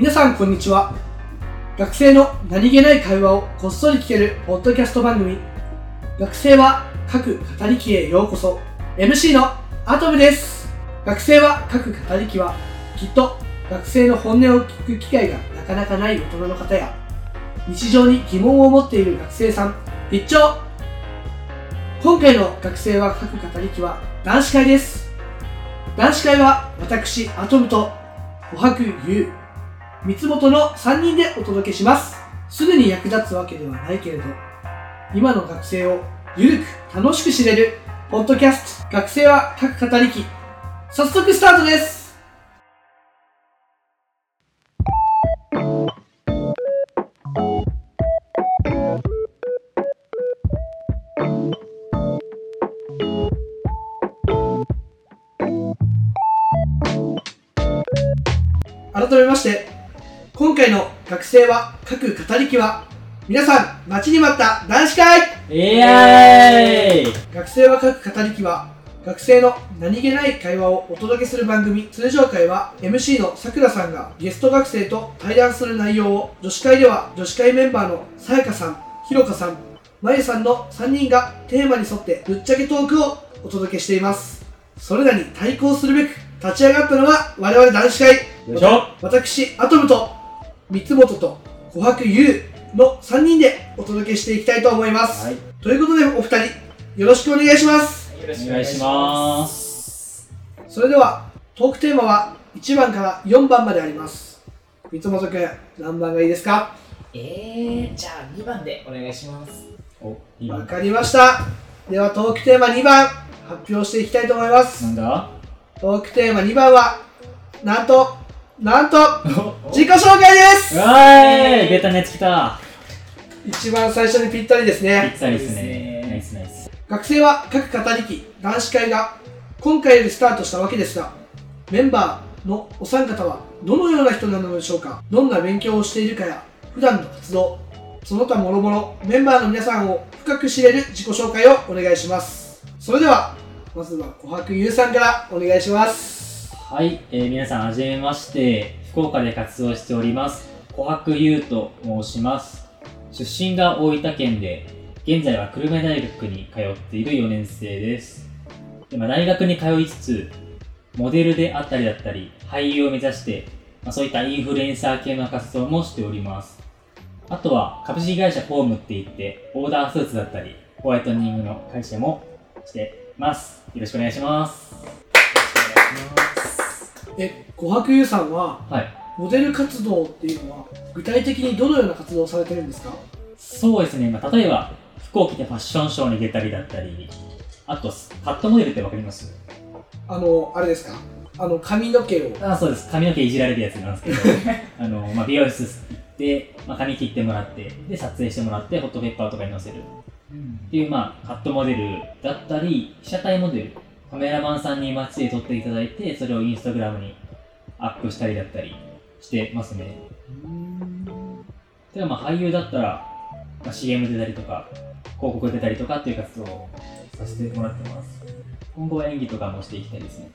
皆さんこんにちは。学生の何気ない会話をこっそり聞けるポッドキャスト番組。学生は各語り機へようこそ。MC のアトムです。学生は各語り機はきっと学生の本音を聞く機会がなかなかない大人の方や日常に疑問を持っている学生さん。一丁。今回の学生は各語り機は男子会です。男子会は私アトムと琥珀優三つ元の3人でお届けします。すぐに役立つわけではないけれど今の学生をゆるく楽しく知れるポッドキャスト学生は各語り機早速スタートです。改めまして生は各語り機は皆さん待ちに待った男子会!イエーイ!学生は各語り機は学生の何気ない会話をお届けする番組通常会は MC のさくらさんがゲスト学生と対談する内容を女子会では女子会メンバーのさやかさんひろかさんまゆさんの3人がテーマに沿ってぶっちゃけトークをお届けしています。それらに対抗するべく立ち上がったのが我々男子会。よいしょ。私アトムと三つ元と琥珀優の3人でお届けしていきたいと思います、はい。ということでお二人よろしくお願いします。よろしくお願いします。それではトークテーマは1番から4番まであります。三つ元くん何番がいいですか？えー、じゃあ2番でお願いします。わなかりました。ではトークテーマ2番発表していきたいと思います。なんだ？トークテーマ2番はなんとなんとお自己紹介です。うわーい。ベタなやつ来た。一番最初にぴったりですね。ぴったりですそうですね。ねナイスナイス。学生は各語り機男子会が今回よりスタートしたわけですがメンバーのお三方はどのような人なのでしょうか？どんな勉強をしているかや普段の活動その他もろもろメンバーの皆さんを深く知れる自己紹介をお願いします。それではまずは琥珀優さんからお願いしますはい、えー皆さんはじめまして。福岡で活動しております。琥珀優と申します。出身が大分県で現在は久留米大学に通っている4年生です。で、まあ、大学に通いつつモデルであったりだったり俳優を目指して、まあ、そういったインフルエンサー系の活動もしております。あとは株式会社フォームって言ってオーダースーツだったりホワイトニングの会社もしてます。よろしくお願いします。え琥珀優さんははい。モデル活動っていうのは具体的にどのような活動をされてるんですか？そうですね、まあ、例えば服を着てファッションショーに出たりだったりあとカットモデルってわかります？あのあれですか？あの髪の毛を。あそうです。髪の毛いじられるやつなんですけど あの、まあ、美容室行って、まあ、髪切ってもらってで撮影してもらってホットペッパーとかに載せる。っていう、まあ、カットモデルだったり被写体モデルカメラマンさんに街で撮っていただいてそれをインスタグラムにアップしたりだったりしてますね。ではまあ俳優だったら、まあ、CM 出たりとか広告出たりとかっていう活動をさせてもらってます。今後は演技とかもしていきたいですね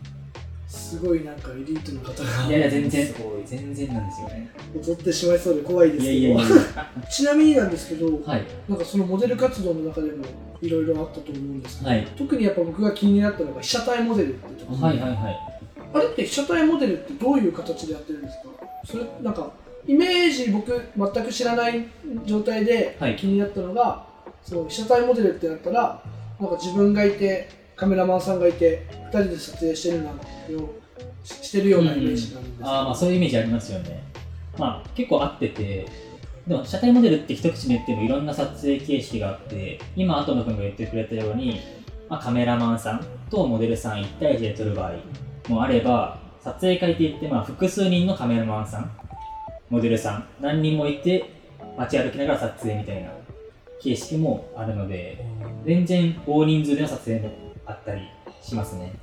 すごいなんかエリートの方がいやいや全然。すごい。全然なんですよね。踊ってしまいそうで怖いですけど。いやいやいや。ちなみになんですけどはい。なんかそのモデル活動の中でもいろいろあったと思うんですけど、はい。特にやっぱ僕が気になったのが被写体モデルってところ、はいはいはい。あれって被写体モデルってどういう形でやってるんですか？それなんかイメージ僕全く知らない状態ではい。気になったのが、そう被写体モデルってなったらなんか自分がいてカメラマンさんがいて2人で撮影してるようなししてるようなイメージがあるんですけど、あーまあそういうイメージありますよね。まあ結構合っててでも車体モデルって一口に言ってもいろんな撮影形式があって今アトム君が言ってくれたように、まあ、カメラマンさんとモデルさん1対1で撮る場合もあれば撮影会って言ってまあ複数人のカメラマンさんモデルさん何人もいて街歩きながら撮影みたいな形式もあるので全然大人数での撮影もあったりしますね。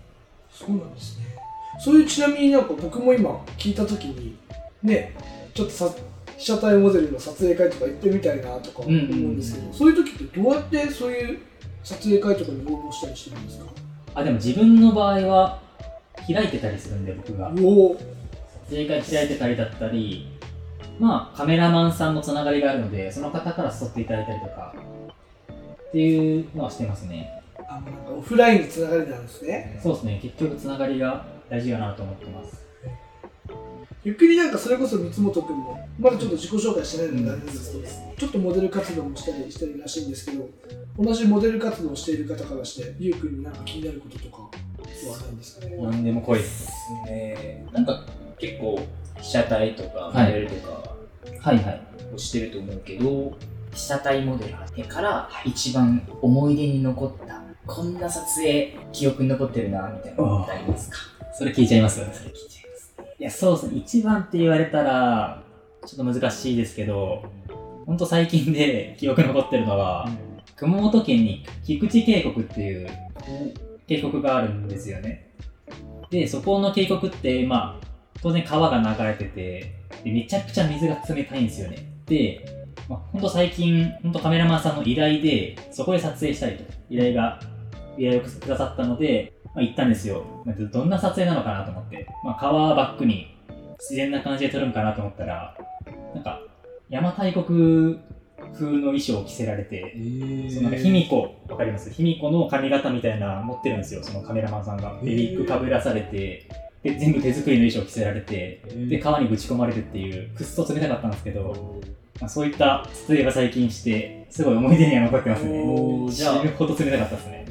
そうなんですね。そういうちなみになんか僕も今聞いた時にねちょっとさ被写体モデルの撮影会とか行ってみたいなとか思うんですけど、そういう時ってどうやってそういう撮影会とかに応募したりしてるんですか？あでも自分の場合は開いてたりするんで僕が。撮影会開いてたりだったりまあ、カメラマンさんのつながりがあるので、その方から誘っていただいたりとか、っていうのはしてますね。あのなんかオフラインのつながりなんですね。そうですね、結局つながりが大事かなと思ってます。ゆっくりなんかそれこそ三本君も、まだちょっと自己紹介してないのであれなんですけど、ちょっとモデル活動もしたりしてるらしいんですけど、同じモデル活動をしている方からして、ゆうくんになんか気になることとかはないんですかね？何でも来い。ですね。なんか結構被写体とかはいモデルとかはいはい。をしてると思うけど、被写体モデルから一番思い出に残った、こんな撮影記憶に残ってるなみたいなのってありますか？それ聞いちゃいます？それ聞いちゃいます。いや、そうですね。一番って言われたら、ちょっと難しいですけど、ほんと最近で 記憶に残ってるのは、熊本県に菊池渓谷っていう渓谷があるんですよね。で、そこの渓谷って、まあ、当然川が流れてて、でめちゃくちゃ水が冷たいんですよね。で、まあ、ほんと最近、ほんとカメラマンさんの依頼で、そこで撮影したいと、依頼が、依頼をくださったので、まあ、行ったんですよ。まあどんな撮影なのかなと思って。まあ、川バックに自然な感じで撮るんかなと思ったら、なんか、邪馬台国風の衣装を着せられて、そうなんか卑弥呼、わかります？卑弥呼の髪型みたいなの持ってるんですよ、そのカメラマンさんが。で、ウィッグかぶらされて、で、全部手作りの衣装を着せられて、で、川にぶち込まれるっていう、くっそ冷たかったんですけど、まあ、そういった撮影が最近して、すごい思い出には残ってますね。死ぬほど冷たかったですね。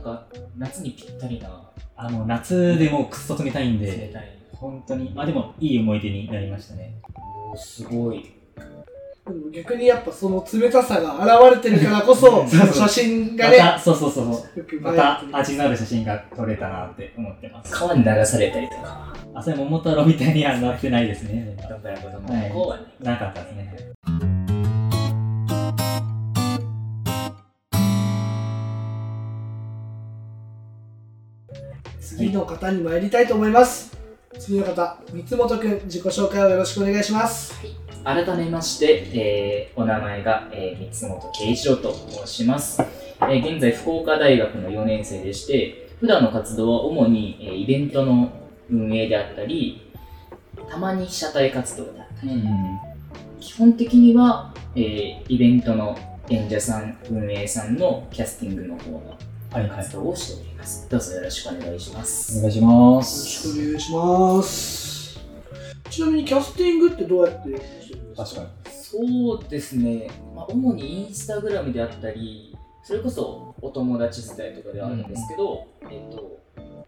なんか夏にぴったりなあの、夏でもくっそ冷たいん冷で、たい。本当に、まあでも、いい思い出になりましたね。おーすごい。でも逆にやっぱその冷たさが現れてるからこそ、そうそう写真がね、また、そうそうそうそう。よく映えまてた味のある写真が撮れたなって思ってます。川に流されたりとか。あ、それ桃太郎みたいにはなってないですね。こどんぶはいらこはね。なかったですね。次の方に参りたいと思います。次の方、三本くん、自己紹介をよろしくお願いします。改めまして、えーお名前が、えー、三本圭一郎と申します、えー現在福岡大学の4年生でして普段の活動は主に、えーイベントの運営であったりたまに被写体活動であったりうん。基本的には、えーイベントの演者さん運営さんのキャスティングの方のはいはい。活動をしております、どうぞよろしくお願いします、お願いしまよろしす。くお願いします。ちなみにキャスティングってどうやって？してるんですか確かに。そうですね、まあ、主にインスタグラムであったり、それこそお友達伝いとかではあるんですけど、えっと、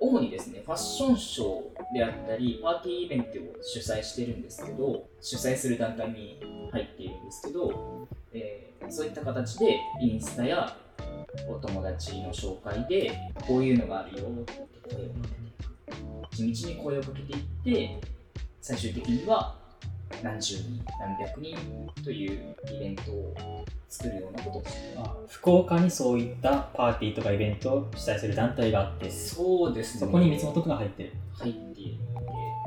主にですね、ファッションショーであったり、パーティーイベントを主催してるんですけど、主催する団体に入っているんですけど、えーそういった形でインスタやお友達の紹介で、こういうのがあるよって声をかけて。地道に声をかけていって、最終的には何十人、何百人というイベントを作るようなことをしていまあ福岡にそういったパーティーとかイベントを主催する団体があって、す。そうですね。そこに三本くんが入ってる。入っているので、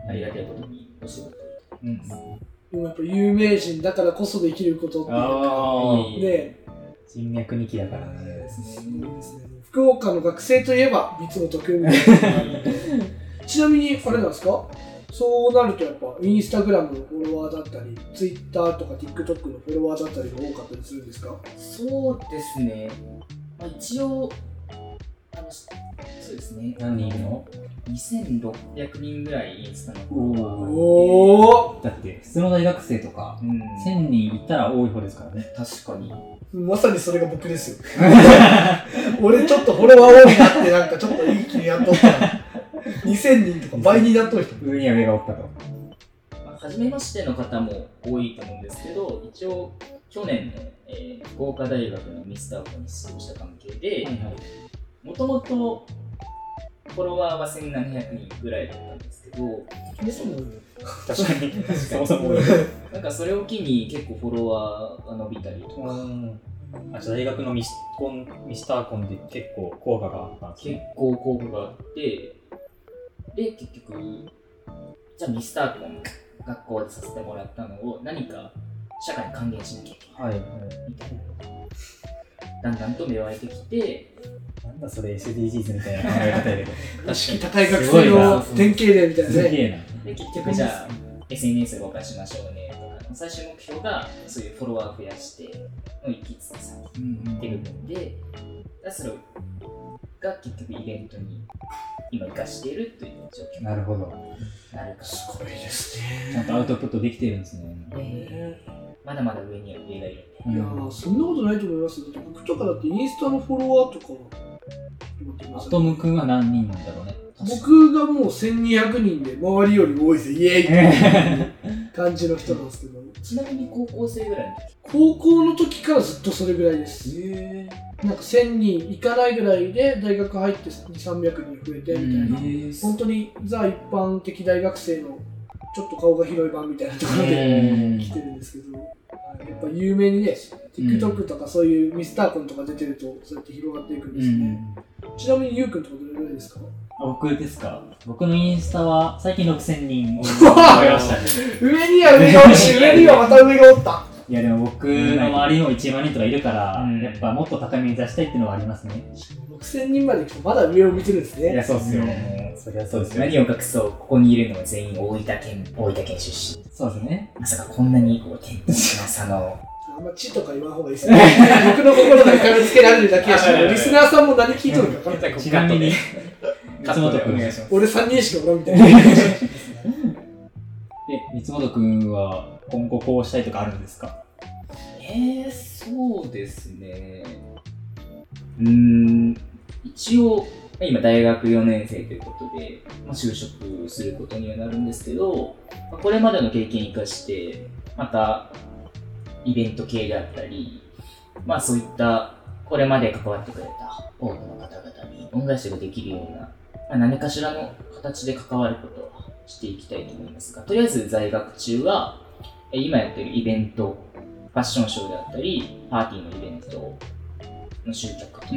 ありがたいことにお仕事をいただいてます。でもやっぱ有名人だからこそできることっていうか、ね、人脈2期だからね。福岡の学生といえば三本くんみたいな。ちなみに、あれなんですか？そうなるとやっぱインスタグラムのフォロワーだったり、ツイッターとか TikTok のフォロワーだったりが多かったりするんですか？そうですね。まあ、一応、あの、しそうですね。何人いるの ?2600 人ぐらいインスタのフォロワーがいておおだって、普通の大学生とか、うん、1000人いったら多い方ですからね。確かに。まさにそれが僕ですよ。俺ちょっとフォロワー多いなってなんかちょっといい気にやっとったら、2000人とか倍になっとる人。上には上がおったと。まあ初めましての方も多いと思うんですけど、一応、去年の、えー福岡大学のミスターコに出場した関係で、はい。もともとフォロワーは1700人ぐらいだったんですけど、確かに。そもそも。なんかそれを機に結構フォロワーが伸びたりとか、うんあじゃあ大学のミスコンミスターコンで結構効果があったんです結ね。構効果があって、で、結局、じゃあミスターコン学校でさせてもらったのを何か社会に還元しなきゃいけないはい。みたいなだんだんと芽生えてきて、なんだそれ SDGs みたいな考え方やけど。意識高い学生の典型例みたいなね。で結局じゃあ SNS 動かしましょうねとかの最終目標がそういうフォロワー増やしての行きつつさってる部分でだそれが結局イベントに今生かしているという状況になるほど。なるかすごいですちゃんとアウトプットできてるんですね。ら、えーまだまだ上には上がいるいやーそんなことないと思いますよ。だって僕とかだってインスタのフォロワーとか、アトム君は何人なんだろうね。僕がもう1200人で周りより多いぜ、イエーイっていう 感じの人なんですけど、ちなみに高校生ぐらいの時。高校の時からずっとそれぐらいです。えなんか1000人いかないぐらいで大学入って2、300人増えてみたいな、本当にザ一般的大学生のちょっと顔が広い版みたいなところでうん。来てるんですけど、やっぱ有名にね、TikTok とかそういうミスターコンとか出てると、そうやって広がっていくんですね。ちなみにゆうくんとかどれぐらいですか？僕ですか？僕のインスタは最近6000人 超えましたね。上には上がおるし、上にはまた上がおった。いやでも僕の周りにも1万人とかいるから、うんやっぱもっと高みに出したいっていうのはありますね。6000人まで来てまだ上を見てるんですいや、ね。そうっすよ。うんそりゃそうですよ。何を隠そう？ここにいるのは全員大分県大分県出身そうですね。まさかこんなにこう天と地の差のあんま地とか言わん方がいいですね。僕の心が痛めつけられるだけやし、リスナーさんも何聞いとるか分からない。ちなみに、三本君。え、お願いします俺3人しかおらんみたいな。三本君は今後こうしたいとかあるんですか？えー、そうですね。うーん、一応、今大学4年生ということで、まあ、就職することにはなるんですけど、まあこれまでの経験を生かして、またイベント系であったり、まあそういったこれまで関わってくれた多くの方々に恩返しができるような、まあ、何かしらの形で関わることをしていきたいと思いますが、とりあえず在学中は、え今やってるイベント、ファッションショーであったり、パーティーのイベントの集客とか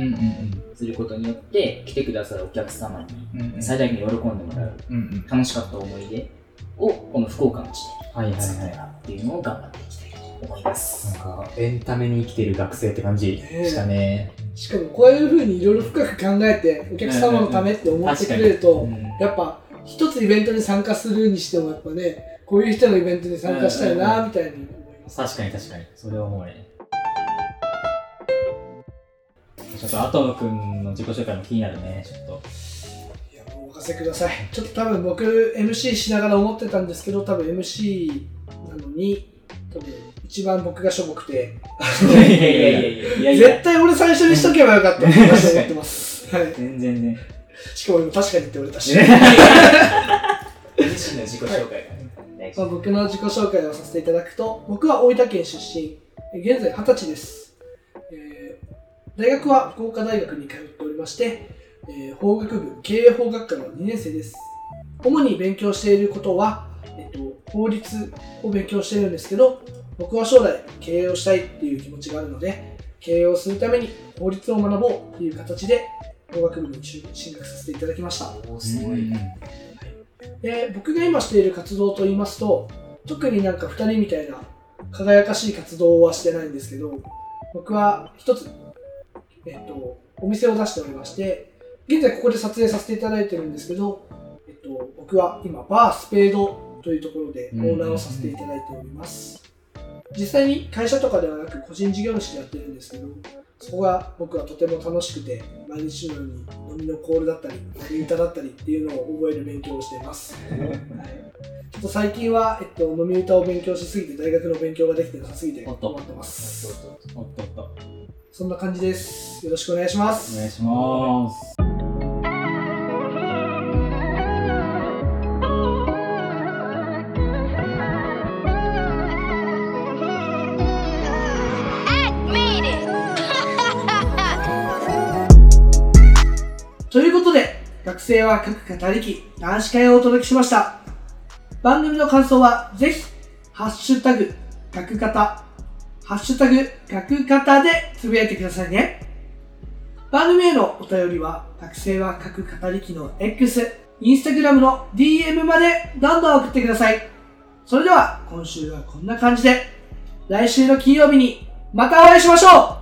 することによって、来てくださるお客様に最大限喜んでもらう。楽しかった思い出を、この福岡の地はいはいで作ってもはらうっていうのを頑張っていきたいと思いまい。す。なんか、エンタメに生きてる学生って感じしたね。しかもこういうふうにいろいろ深く考えて、お客様のためって思ってくれると、やっぱ一つイベントに参加するにしてもやっぱね、こういう人のイベントに参加したいなみたいに思います。確かに確かに。それは思うね。ちょっとアトム君の自己紹介も気になるね、ちょっと。いや、もうお任せください。ちょっと多分僕 MC しながら思ってたんですけど、多分 MC なのに、多分一番僕がしょぼくて、いやいやいやいやいやいや絶対俺最初にしとけばよかったって私は思ってます。はい。全然ね。しかも今確かにって言われたし。自身の自己紹介僕の自己紹介をさせていただくと、僕は大分県出身、え現在20歳です。えー大学は福岡大学に通っておりまして、えー法学部経営法学科の2年生です。主に勉強していることは、えっと、法律を勉強しているんですけど、僕は将来経営をしたいっていう気持ちがあるので、経営をするために法律を学ぼうっていう形で法学部に進学させていただきました。すごい。で僕が今している活動といいますと特になんか2人みたいな輝かしい活動はしてないんですけど僕は一つ、えっと、お店を出しておりまして現在ここで撮影させていただいてるんですけど、えっと、僕は今バースペードというところでオーナーをさせていただいております実際に会社とかではなく個人事業主でやってるんですけどそこが僕はとても楽しくて毎日のように飲みのコールだったり飲み歌だったりっていうのを覚える勉強をしています。はい。ちょっと最近は、えっと、飲み歌を勉強しすぎて大学の勉強ができてなさすぎて困ってます。おっとおっと。そんな感じです。よろしくお願いしまおす願いします。学生は各語りき男子会をお届けしました。番組の感想はぜひハッシュタグ学方ハッシュタグ学方でつぶやいてくださいね。番組へのお便りは学生は各語りきの X インスタグラムの DM までどんどん送ってください。それでは今週はこんな感じで来週の金曜日にまたお会いしましょう。